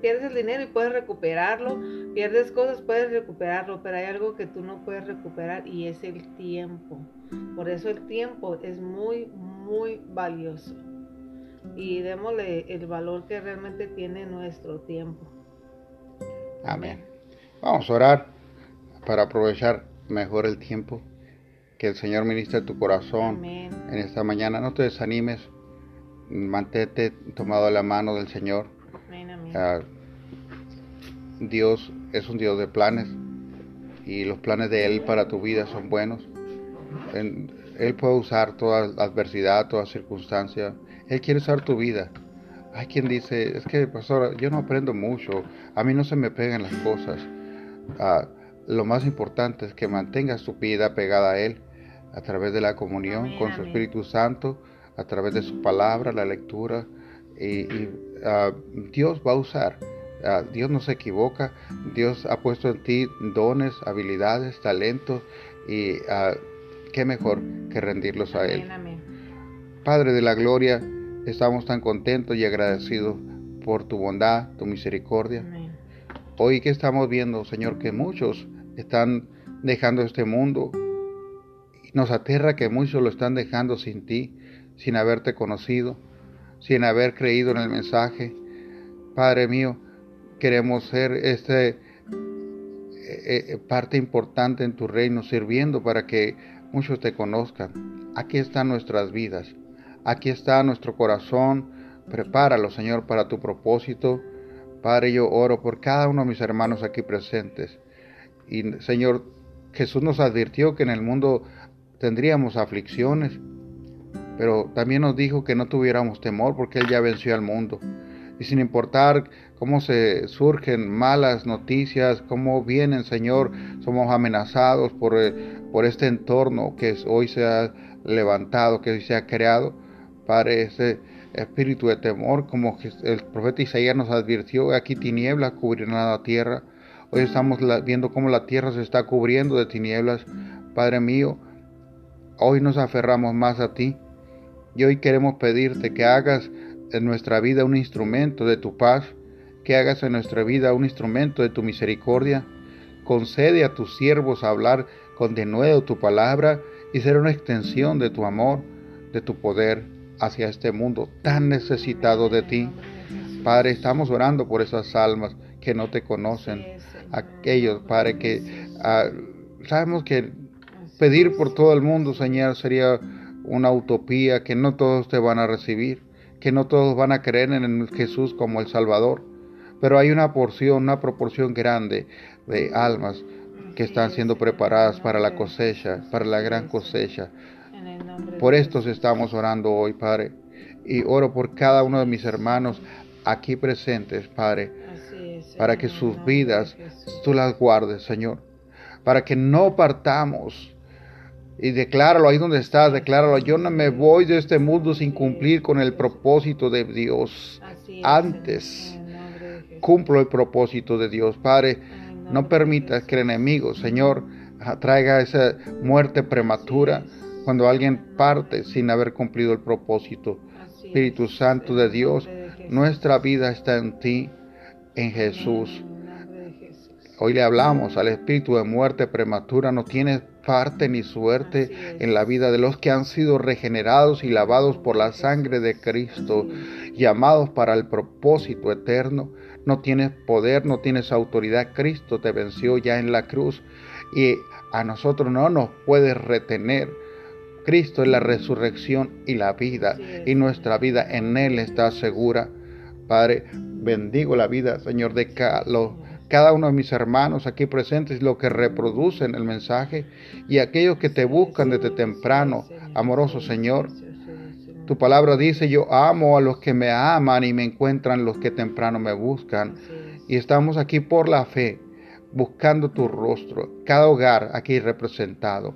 pierdes el dinero y puedes recuperarlo, pierdes cosas, puedes recuperarlo, pero hay algo que tú no puedes recuperar y es el tiempo. Por eso el tiempo es muy, muy valioso. Y démosle el valor que realmente tiene nuestro tiempo. Amén. Vamos a orar para aprovechar mejor el tiempo. Que el Señor ministre tu corazón en esta mañana. No te desanimes. Mantente tomado la mano del Señor. Ah, Dios es un Dios de planes y los planes de Él para tu vida son buenos. Él puede usar toda adversidad, toda circunstancia. Él quiere usar tu vida. Hay quien dice, es que, pastor, yo no aprendo mucho, a mí no se me pegan las cosas. Ah, lo más importante es que mantengas tu vida pegada a Él a través de la comunión con su Espíritu Santo, a través de su palabra, la lectura. Y, ah, Dios va a usar. Ah, Dios no se equivoca. Dios ha puesto en ti dones, habilidades, talentos. Y qué mejor que rendirlos a Él. Padre de la gloria, Estamos tan contentos y agradecidos por tu bondad, tu misericordia. Hoy que estamos viendo, Señor, que muchos están dejando este mundo. Nos aterra que muchos lo están dejando sin ti, sin haberte conocido, sin haber creído en el mensaje. Padre mío, queremos ser este eh, eh, parte importante en tu reino, sirviendo para que muchos te conozcan. Aquí están nuestras vidas. Aquí está nuestro corazón. Prepáralo, Señor, para tu propósito. Padre, yo oro por cada uno de mis hermanos aquí presentes. Y, Señor, Jesús nos advirtió que en el mundo tendríamos aflicciones, pero también nos dijo que no tuviéramos temor porque Él ya venció al mundo. Y sin importar cómo se surgen malas noticias, cómo vienen, Señor, somos amenazados por, eh, por este entorno que hoy se ha levantado, que hoy se ha creado. Padre, ese espíritu de temor, como el profeta Isaías nos advirtió, aquí tinieblas cubrirán la tierra. Hoy estamos viendo cómo la tierra se está cubriendo de tinieblas. Padre mío, hoy nos aferramos más a ti y hoy queremos pedirte que hagas en nuestra vida un instrumento de tu paz, que hagas en nuestra vida un instrumento de tu misericordia. Concede a tus siervos hablar con denuedo tu palabra y ser una extensión de tu amor, de tu poder hacia este mundo tan necesitado de ti. Padre, estamos orando por esas almas que no te conocen, aquellos, Padre, que ah, sabemos que pedir por todo el mundo, Señor, sería una utopía, que no todos te van a recibir, que no todos van a creer en Jesús como el Salvador, pero hay una porción, una proporción grande de almas que están siendo preparadas para la cosecha, para la gran cosecha, por estos estamos orando hoy, Padre. Y oro por cada uno de mis hermanos aquí presentes, Padre, para que sus vidas tú las guardes, Señor. Para que no partamos. Y decláralo ahí donde estás, decláralo. Yo no me voy de este mundo sin cumplir con el propósito de Dios. Antes cumplo el propósito de Dios, Padre. No permitas que el enemigo, Señor, traiga esa muerte prematura cuando alguien parte sin haber cumplido el propósito. Espíritu Santo de Dios, nuestra vida está en ti, en Jesús. Hoy le hablamos al espíritu de muerte prematura, no tiene parte ni suerte en la vida de los que han sido regenerados y lavados por la sangre de Cristo, llamados para el propósito eterno. No tienes poder, no tienes autoridad. Cristo te venció ya en la cruz y a nosotros no nos puedes retener Cristo es la resurrección y la vida, y nuestra vida en Él está segura. Padre, bendigo la vida, Señor, de cada uno de mis hermanos aquí presentes, lo que reproducen el mensaje, y aquellos que te buscan desde temprano, amoroso Señor. Tu palabra dice, yo amo a los que me aman y me encuentran los que temprano me buscan. Y estamos aquí por la fe, buscando tu rostro, cada hogar aquí representado.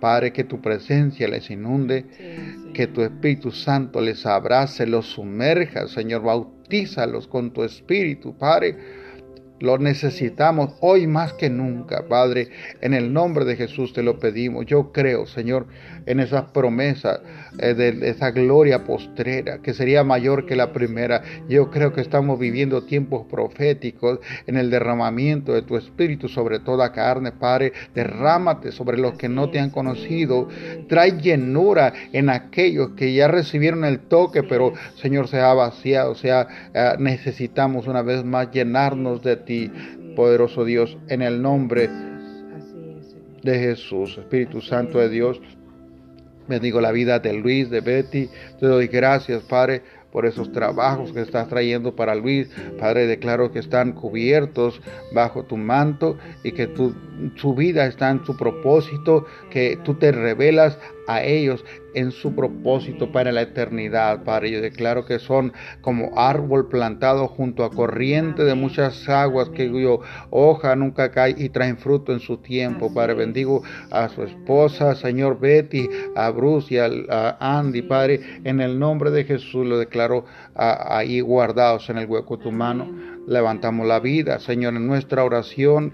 Padre, que tu presencia les inunde, que tu Espíritu Santo les abrace, los sumerja, Señor, bautízalos con tu Espíritu, Padre lo necesitamos hoy más que nunca, Padre. En el nombre de Jesús te lo pedimos. Yo creo, Señor, en esas promesas eh, de esa gloria postrera que sería mayor que la primera. Yo creo que estamos viviendo tiempos proféticos en el derramamiento de tu Espíritu sobre toda carne, Padre. Derrámate sobre los que no te han conocido. Trae llenura en aquellos que ya recibieron el toque, pero Señor se ha vaciado. O sea, eh, necesitamos una vez más llenarnos de ti poderoso Dios, en el nombre de Jesús. Espíritu Santo de Dios, bendigo la vida de Luis, de Betty. Te doy gracias, Padre, por esos trabajos que estás trayendo para Luis. Padre, declaro que están cubiertos bajo tu manto y que tu, su vida está en su propósito, que tú te revelas a ellos en su propósito para la eternidad, Padre. Yo declaro que son como árbol plantado junto a corriente de muchas aguas que cuyo hoja nunca cae y traen fruto en su tiempo, Padre. Bendigo a su esposa, Señor Betty, a Bruce y a, Andy, Padre. En el nombre de Jesús lo declaro ahí guardados en el hueco de tu mano levantamos la vida. Señor, en nuestra oración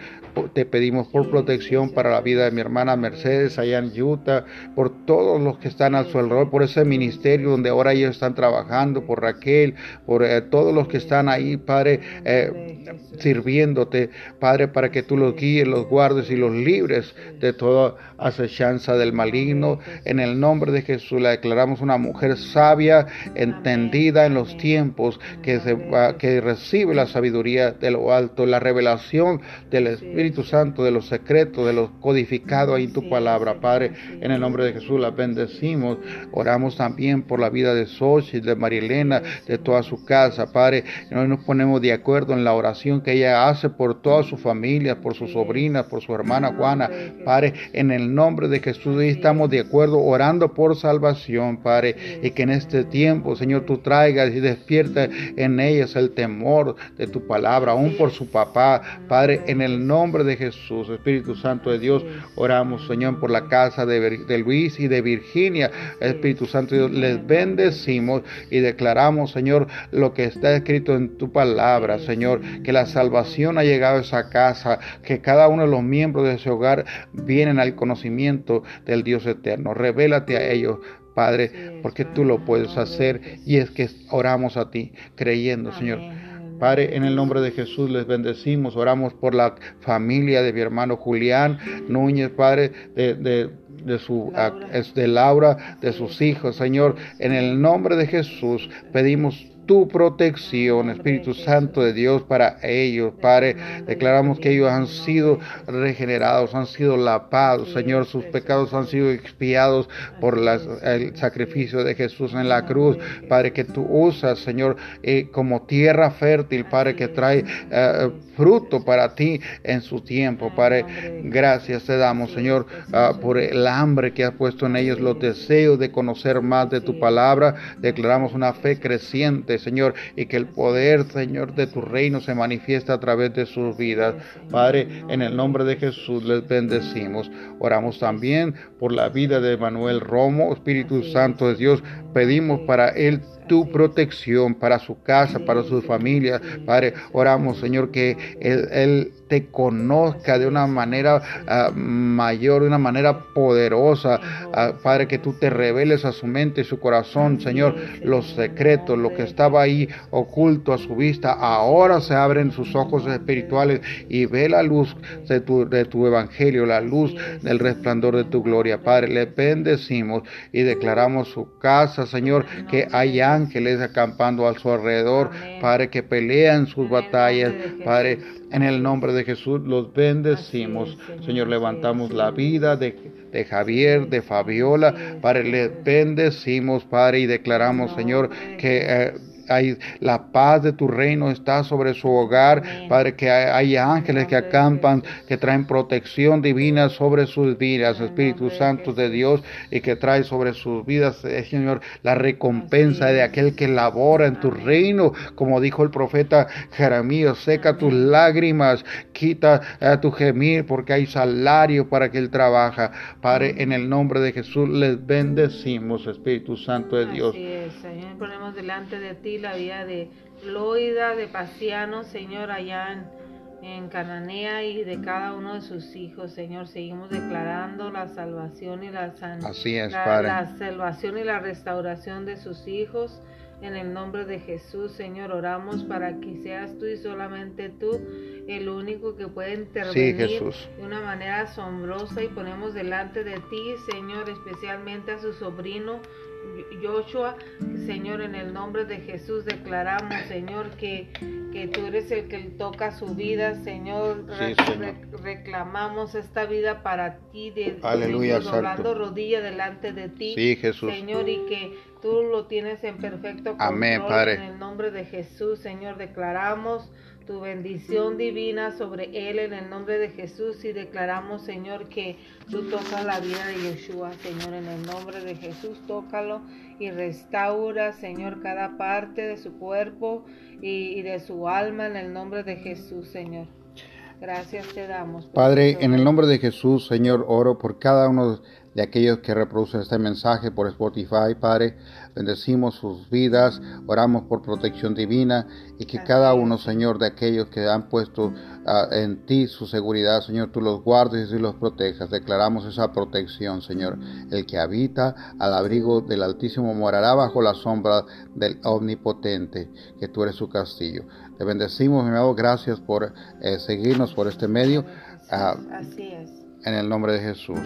te pedimos por protección para la vida de mi hermana Mercedes allá en Utah, por todos los que están a su alrededor, por ese ministerio donde ahora ellos están trabajando, por Raquel, por eh, todos los que están ahí, Padre, eh, sirviéndote, Padre, para que tú los guíes, los guardes y los libres de toda acechanza del maligno. En el nombre de Jesús la declaramos una mujer sabia, entendida en los tiempos, que, se, que recibe la sabiduría de lo alto, la revelación del Espíritu Santo, de los secretos, de los codificados ahí en tu palabra, Padre. En el nombre de Jesús la bendecimos. Oramos también por la vida de Sochi, de Marilena, de toda su casa, Padre. Hoy nos ponemos de acuerdo en la oración que ella hace por toda su familia, por su sobrina, por su hermana Juana, Padre. En el nombre de Jesús estamos de acuerdo orando por salvación, Padre. Y que en este tiempo, Señor, tú traigas y despierta en ellas el temor de tu palabra, aún por su papá. Padre, en el nombre de Jesús, Espíritu Santo de Dios, oramos, Señor, por la casa de, Luis y de Virginia. Espíritu Santo de Dios, les bendecimos y declaramos, Señor, lo que está escrito en tu palabra, Señor, que la salvación ha llegado a esa casa, que cada uno de los miembros de ese hogar vienen al conocimiento del Dios eterno. Revélate a ellos. Padre, porque tú lo puedes hacer y es que oramos a ti creyendo, Señor. Padre, en el nombre de Jesús les bendecimos, oramos por la familia de mi hermano Julián Núñez, Padre, de, de de su de Laura, de sus hijos, Señor, en el nombre de Jesús pedimos tu protección, Espíritu Santo de Dios, para ellos, Padre. Declaramos que ellos han sido regenerados, han sido lavados, Señor, sus pecados han sido expiados por el sacrificio de Jesús en la cruz, Padre, que tú usas, Señor, eh, como tierra fértil, Padre, que trae eh, fruto para ti en su tiempo, Padre. Gracias te damos, Señor, ah, por el hambre que has puesto en ellos, los deseos de conocer más de tu palabra. Declaramos una fe creciente Señor, y que el poder, Señor, de tu reino se manifiesta a través de sus vidas. Padre, en el nombre de Jesús les bendecimos. Oramos también por la vida de Manuel Romo, Espíritu Santo de Dios. Pedimos para él tu protección para su casa, para su familia. Padre, oramos, Señor, que Él, te conozca de una manera ah, mayor, de una manera poderosa. Ah, Padre, que tú te reveles a su mente y su corazón, Señor, los secretos, lo que estaba ahí oculto a su vista. Ahora se abren sus ojos espirituales y ve la luz de tu, de tu evangelio, la luz del resplandor de tu gloria. Padre, le bendecimos y declaramos su casa, Señor, que haya ángeles acampando a su alrededor, Padre, que pelean sus batallas, Padre, en el nombre de Jesús los bendecimos. Señor, levantamos la vida de, de Javier, de Fabiola, Padre, les bendecimos, Padre, y declaramos, Señor, que... Eh, hay, la paz de tu reino está sobre su hogar, Padre, que hay, ángeles que acampan, que traen protección divina sobre sus vidas, Espíritu Santo de Dios, y que trae sobre sus vidas, eh, Señor, la recompensa de aquel que labora en tu reino, como dijo el profeta Jeremías, seca tus lágrimas, quita a tu gemir, porque hay salario para que él trabaja. Padre, en el nombre de Jesús les bendecimos, Espíritu Santo de Dios. Así es, Señor, ponemos delante de ti la vida de Loida, de Pasiano, Señor, allá en en Cananea y de cada uno de sus hijos, Señor. Seguimos declarando la salvación y la, Así es, la salvación y la restauración de sus hijos. En el nombre de Jesús, Señor, oramos para que seas tú y solamente tú el único que puede intervenir de una manera asombrosa y ponemos delante de ti, Señor, especialmente a su sobrino Joshua, Señor, en el nombre de Jesús declaramos, Señor, que, que tú eres el que toca su vida, Señor. reclamamos esta vida para ti, de, Aleluya, doblando rodilla delante de ti, sí, Jesús. Señor, y que tú lo tienes en perfecto control. Amén, Padre. En el nombre de Jesús, Señor, declaramos tu bendición divina sobre él en el nombre de Jesús y declaramos, Señor, que tú tocas la vida de Yeshua, Señor, en el nombre de Jesús, tócalo y restaura, Señor, cada parte de su cuerpo y, de su alma en el nombre de Jesús, Señor. Gracias te damos. Padre, en el nombre de Jesús, Señor, oro por cada uno de aquellos que reproducen este mensaje por Spotify, Padre. Bendecimos sus vidas, oramos por protección divina y que cada uno, Señor, de aquellos que han puesto ah, en ti su seguridad, Señor, tú los guardes y los protejas. Declaramos esa protección, Señor. El que habita al abrigo del Altísimo morará bajo la sombra del Omnipotente, que tú eres su castillo. Te bendecimos, mi amado, gracias por eh, seguirnos por este medio. Así es. En el nombre de Jesús.